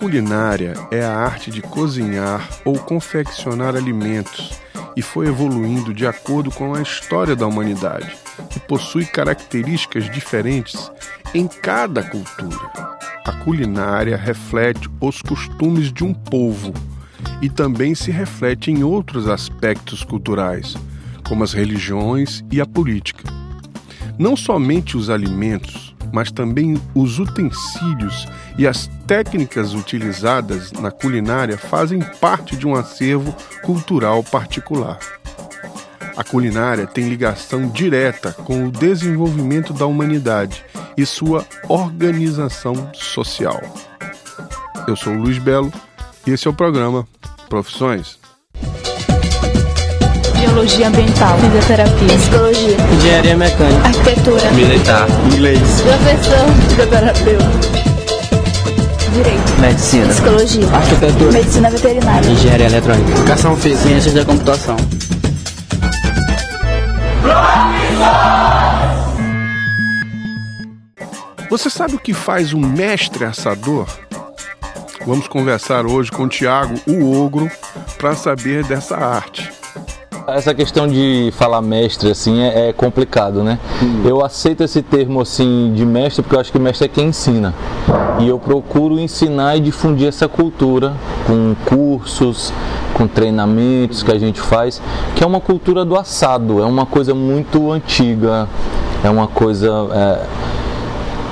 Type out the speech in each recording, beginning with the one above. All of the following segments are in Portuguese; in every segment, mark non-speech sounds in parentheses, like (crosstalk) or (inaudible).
culinária é a arte de cozinhar ou confeccionar alimentos e foi evoluindo de acordo com a história da humanidade e possui características diferentes em cada cultura. A culinária reflete os costumes de um povo e também se reflete em outros aspectos culturais, como as religiões e a política. Não somente os alimentos, mas também os utensílios e as técnicas utilizadas na culinária fazem parte de um acervo cultural particular. A culinária tem ligação direta com o desenvolvimento da humanidade e sua organização social. Eu sou Luiz Belo e esse é o programa Profissões. Biologia ambiental, fisioterapia, psicologia, engenharia mecânica, arquitetura, militar, inglês, professor, fisioterapeuta, direito, medicina, psicologia, arquitetura, medicina veterinária, engenharia eletrônica, educação física, ciências da computação. Você sabe o que faz um mestre assador? Vamos conversar hoje com o Tiago, o ogro, para saber dessa arte. Essa questão de falar mestre assim é, é complicado, né? Hum. Eu aceito esse termo assim de mestre porque eu acho que mestre é quem ensina. E eu procuro ensinar e difundir essa cultura com cursos, com treinamentos que a gente faz, que é uma cultura do assado, é uma coisa muito antiga, é uma coisa é,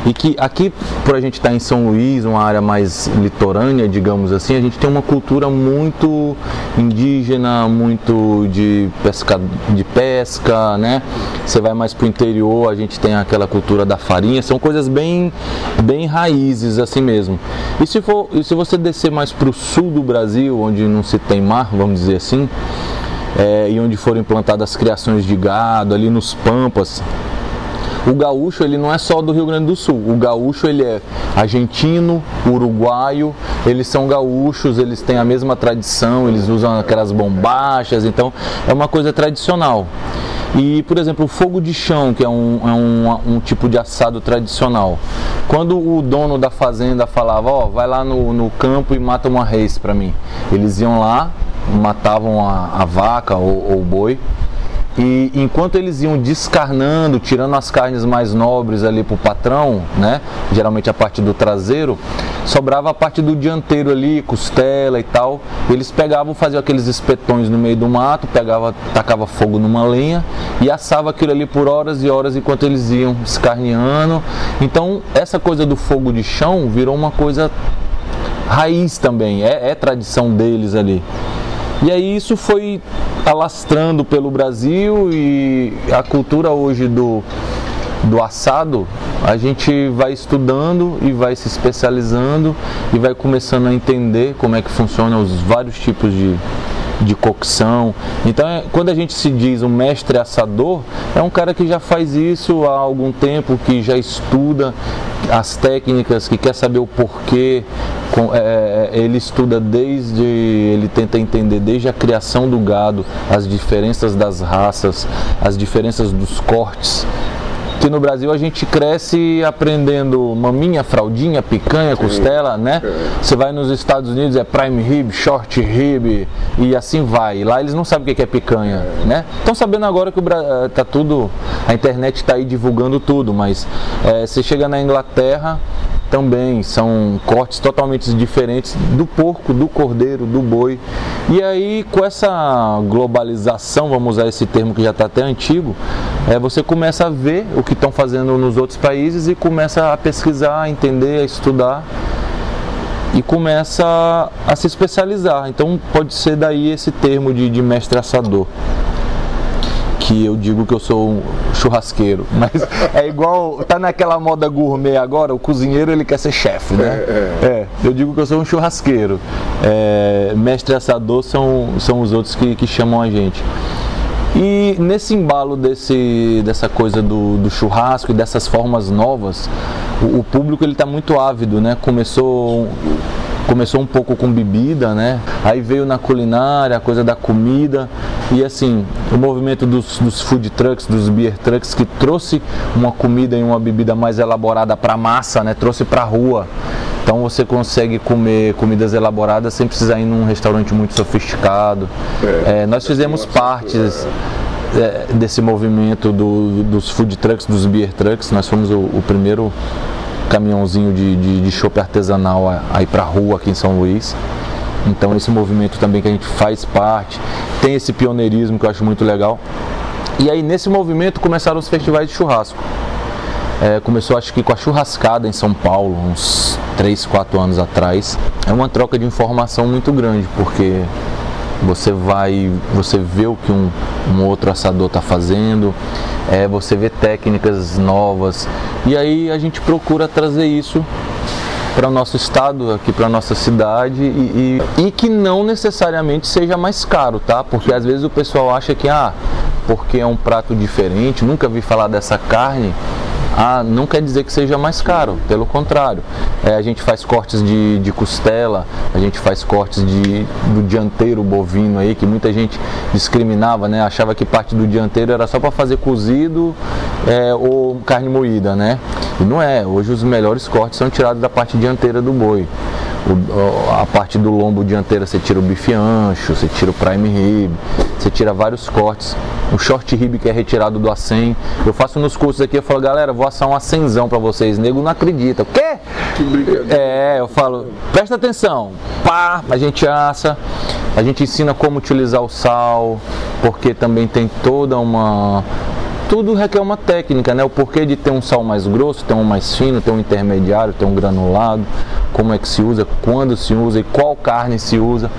e que aqui, por a gente estar em São Luís, uma área mais litorânea, digamos assim, a gente tem uma cultura muito indígena, muito de pesca, de pesca, né? Você vai mais para o interior, a gente tem aquela cultura da farinha, são coisas bem, bem raízes assim mesmo. E se, for, e se você descer mais para o sul do Brasil, onde não se tem mar, vamos dizer assim, é, e onde foram implantadas as criações de gado, ali nos pampas, o gaúcho ele não é só do Rio Grande do Sul. O gaúcho ele é argentino, uruguaio, eles são gaúchos, eles têm a mesma tradição, eles usam aquelas bombachas, então é uma coisa tradicional. E, por exemplo, o fogo de chão, que é um, é um, um tipo de assado tradicional. Quando o dono da fazenda falava, ó, oh, vai lá no, no campo e mata uma reis para mim. Eles iam lá, matavam a, a vaca ou o boi, e enquanto eles iam descarnando, tirando as carnes mais nobres ali para o patrão, né? Geralmente a parte do traseiro, sobrava a parte do dianteiro ali, costela e tal. Eles pegavam, faziam aqueles espetões no meio do mato, pegava, tacava fogo numa lenha e assava aquilo ali por horas e horas enquanto eles iam escarneando. Então essa coisa do fogo de chão virou uma coisa raiz também, é, é tradição deles ali. E aí isso foi alastrando pelo Brasil e a cultura hoje do, do assado, a gente vai estudando e vai se especializando e vai começando a entender como é que funcionam os vários tipos de, de cocção. Então, é, quando a gente se diz um mestre assador, é um cara que já faz isso há algum tempo, que já estuda as técnicas, que quer saber o porquê. É, é, ele estuda desde, ele tenta entender desde a criação do gado, as diferenças das raças, as diferenças dos cortes que no Brasil a gente cresce aprendendo maminha, fraldinha, picanha, costela, né? Você vai nos Estados Unidos é prime rib, short rib e assim vai. Lá eles não sabem o que é picanha, né? Estão sabendo agora que o eh, tá tudo, a internet está aí divulgando tudo, mas é, você chega na Inglaterra também são cortes totalmente diferentes do porco, do cordeiro, do boi. E aí, com essa globalização, vamos usar esse termo que já está até antigo, é, você começa a ver o que estão fazendo nos outros países e começa a pesquisar, a entender, a estudar e começa a se especializar. Então, pode ser daí esse termo de, de mestre assador que eu digo que eu sou um churrasqueiro, (laughs) mas é igual, tá naquela moda gourmet agora, o cozinheiro ele quer ser chefe, né? É, é. é, eu digo que eu sou um churrasqueiro. É, mestre assador são, são os outros que, que chamam a gente. E nesse embalo desse, dessa coisa do, do churrasco e dessas formas novas, o, o público ele está muito ávido, né? Começou começou um pouco com bebida, né? Aí veio na culinária, a coisa da comida e assim, o movimento dos, dos food trucks, dos beer trucks que trouxe uma comida e uma bebida mais elaborada para massa, né? Trouxe para rua. Então você consegue comer comidas elaboradas sem precisar ir num restaurante muito sofisticado. É, É, nós fizemos partes é, desse movimento do- dos food trucks, dos beer trucks. Nós fomos o, o primeiro caminhãozinho de, de, de chopp artesanal a, a ir para rua aqui em São Luís. Então esse movimento também que a gente faz parte, tem esse pioneirismo que eu acho muito legal. E aí nesse movimento começaram os festivais de churrasco. É, começou acho que com a churrascada em São Paulo, uns 3, 4 anos atrás. É uma troca de informação muito grande, porque você vai, você vê o que um, um outro assador está fazendo, é, você vê técnicas novas, e aí a gente procura trazer isso para o nosso estado, aqui para nossa cidade e, e, e que não necessariamente seja mais caro, tá? Porque às vezes o pessoal acha que ah, porque é um prato diferente, nunca vi falar dessa carne, ah, não quer dizer que seja mais caro, pelo contrário. É, a gente faz cortes de, de costela, a gente faz cortes de, do dianteiro bovino aí, que muita gente discriminava, né? Achava que parte do dianteiro era só para fazer cozido é, ou carne moída, né? E não é, hoje os melhores cortes são tirados da parte dianteira do boi. O- a parte do lombo dianteira você tira o bife ancho, você tira o prime rib, você tira vários cortes. O short rib que é retirado do acém. Eu faço nos cursos aqui, eu falo, galera, vou assar um acenzão pra vocês. Nego não acredita. O quê? Que brincadeira. É, eu falo, presta atenção, pá, a gente assa, a gente ensina como utilizar o sal, porque também tem toda uma. Tudo requer uma técnica, né? O porquê de ter um sal mais grosso, ter um mais fino, ter um intermediário, ter um granulado, como é que se usa, quando se usa e qual carne se usa.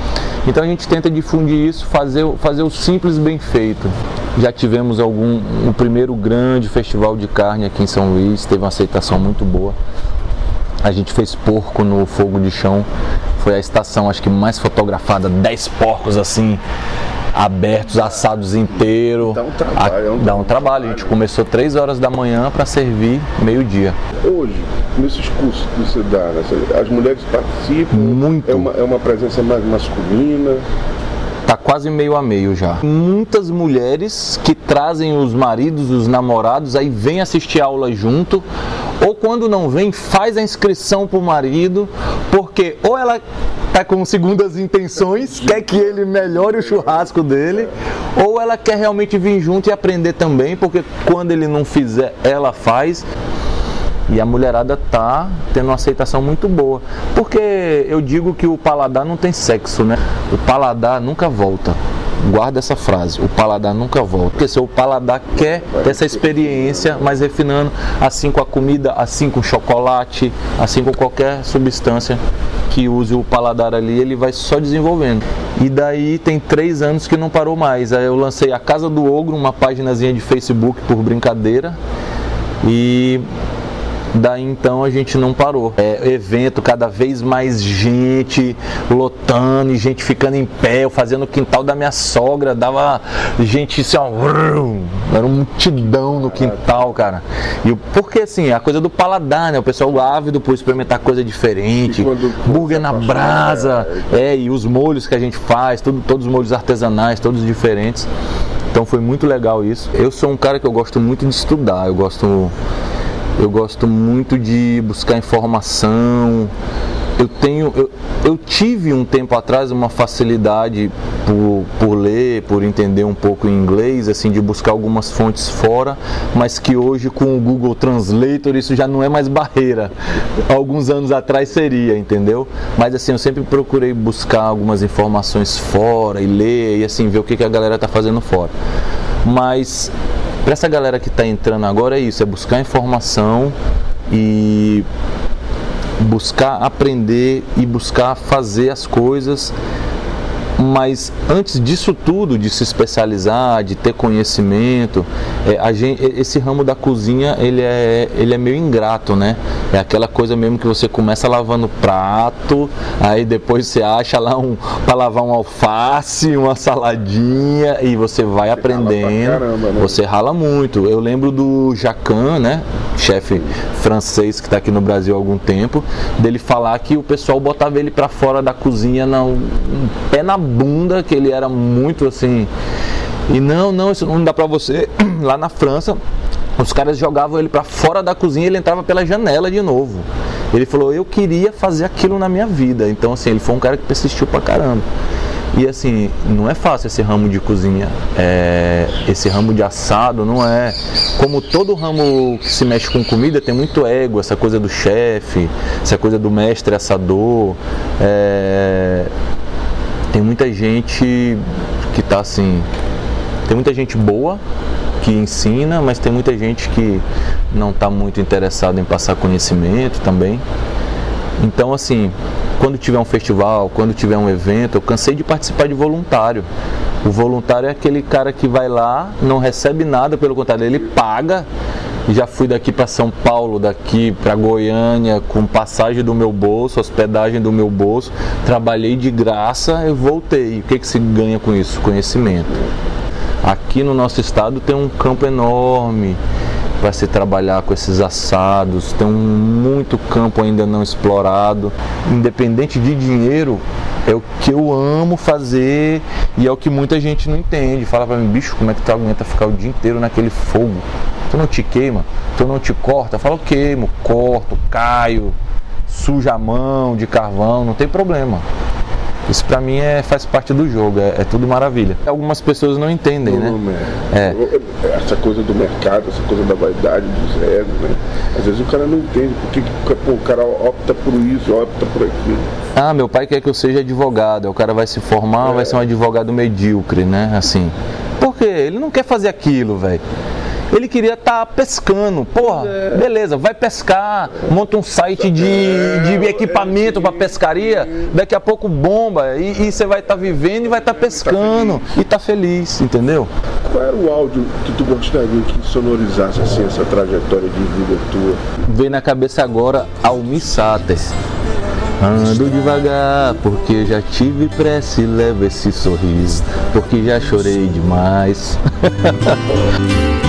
Então a gente tenta difundir isso, fazer, o- fazer o simples bem feito. Já tivemos algum o primeiro grande festival de carne aqui em São Luís, teve uma aceitação muito boa. A gente fez porco no fogo de chão. Foi a estação, acho que mais fotografada, 10 porcos assim, abertos, assados inteiro. Dá um trabalho, é um Dá um trabalho. A gente começou 3 horas da manhã para servir meio-dia. Hoje, nesses cursos que você dá, né, as mulheres participam? Muito. É uma, é uma presença mais masculina? Tá quase meio a meio já. Muitas mulheres que trazem os maridos, os namorados, aí vem assistir a aula junto, ou quando não vem, faz a inscrição pro marido, porque ou ela tá com segundas intenções, quer que ele melhore o churrasco dele, ou ela quer realmente vir junto e aprender também, porque quando ele não fizer, ela faz. E a mulherada tá tendo uma aceitação muito boa. Porque eu digo que o paladar não tem sexo, né? O paladar nunca volta. Guarda essa frase, o paladar nunca volta. Porque se o paladar quer ter essa experiência, mas refinando, assim com a comida, assim com o chocolate, assim com qualquer substância que use o paladar ali, ele vai só desenvolvendo. E daí tem três anos que não parou mais. Aí eu lancei a Casa do Ogro, uma paginazinha de Facebook por brincadeira. E Daí então a gente não parou. É, evento, cada vez mais gente lotando e gente ficando em pé. Eu fazendo o quintal da minha sogra, dava gente assim, ó, era uma multidão no quintal, cara. E porque assim, a coisa do paladar, né? O pessoal ávido por experimentar coisa diferente, burger na brasa, é, e os molhos que a gente faz, tudo, todos os molhos artesanais, todos diferentes. Então foi muito legal isso. Eu sou um cara que eu gosto muito de estudar, eu gosto eu gosto muito de buscar informação. Eu tenho, eu, eu tive um tempo atrás uma facilidade por, por ler, por entender um pouco em inglês, assim, de buscar algumas fontes fora, mas que hoje com o Google Translator isso já não é mais barreira. Alguns anos atrás seria, entendeu? Mas assim, eu sempre procurei buscar algumas informações fora e ler e assim ver o que, que a galera tá fazendo fora. Mas para essa galera que está entrando agora é isso, é buscar informação e buscar aprender e buscar fazer as coisas mas antes disso tudo, de se especializar, de ter conhecimento, é, gente, esse ramo da cozinha ele é, ele é meio ingrato, né? É aquela coisa mesmo que você começa lavando prato, aí depois você acha lá um para lavar um alface, uma saladinha e você vai aprendendo. caramba, né? Você rala muito. Eu lembro do Jacan, né? Chefe francês que está aqui no Brasil há algum tempo, dele falar que o pessoal botava ele para fora da cozinha, na, um pé na bunda, que ele era muito assim. E não, não, isso não dá para você. (clears throat) Lá na França, os caras jogavam ele para fora da cozinha ele entrava pela janela de novo. Ele falou, eu queria fazer aquilo na minha vida. Então, assim, ele foi um cara que persistiu pra caramba. E assim, não é fácil esse ramo de cozinha, é, esse ramo de assado não é. Como todo ramo que se mexe com comida, tem muito ego, essa coisa do chefe, essa coisa do mestre assador. É, tem muita gente que tá assim. Tem muita gente boa que ensina, mas tem muita gente que não está muito interessado em passar conhecimento também. Então, assim, quando tiver um festival, quando tiver um evento, eu cansei de participar de voluntário. O voluntário é aquele cara que vai lá, não recebe nada, pelo contrário, ele paga. Já fui daqui para São Paulo, daqui para Goiânia, com passagem do meu bolso, hospedagem do meu bolso, trabalhei de graça e voltei. O que, que se ganha com isso? Conhecimento. Aqui no nosso estado tem um campo enorme para se trabalhar com esses assados, tem um, muito campo ainda não explorado. Independente de dinheiro, é o que eu amo fazer e é o que muita gente não entende. Fala para mim, bicho, como é que tu aguenta ficar o dia inteiro naquele fogo? Tu não te queima? Tu não te corta? Eu queimo, corto, caio, suja a mão de carvão, não tem problema. Isso para mim é, faz parte do jogo, é, é, tudo maravilha. Algumas pessoas não entendem, né? É. Essa coisa do mercado, essa coisa da vaidade, dos egos, né? Às vezes o cara não entende porque pô, o cara opta por isso, opta por aquilo. Ah, meu pai quer que eu seja advogado, o cara vai se formar, é. vai ser um advogado medíocre, né? Assim. Por quê? Ele não quer fazer aquilo, velho. Ele queria estar tá pescando. Porra, é. beleza, vai pescar, monta um site de, de equipamento para pescaria, daqui a pouco bomba e, você vai estar tá vivendo e vai estar tá pescando e tá feliz, entendeu? Qual era o áudio que tu gostaria que sonorizasse assim essa trajetória de vida tua? Vem na cabeça agora Almi Sater. Ando devagar, porque já tive pressa e levo esse sorriso, porque já chorei demais. (laughs)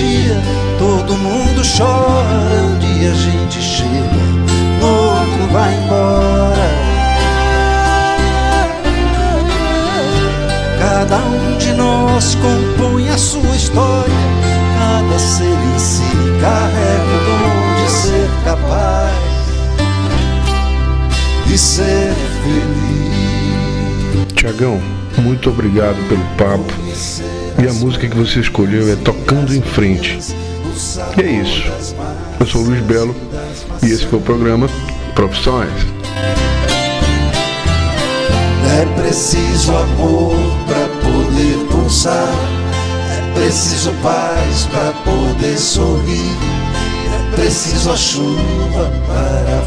Dia todo mundo chora, um dia a gente chega, no outro vai embora. Cada um de nós compõe a sua história, cada ser em si carrega o dom de ser capaz de ser feliz. Tiagão, muito obrigado pelo papo. E a música que você escolheu é Tocando em Frente. E é isso. Eu sou o Luiz Belo e esse foi o programa Profissões. É preciso amor para poder pulsar. É preciso paz para poder sorrir. É preciso a chuva para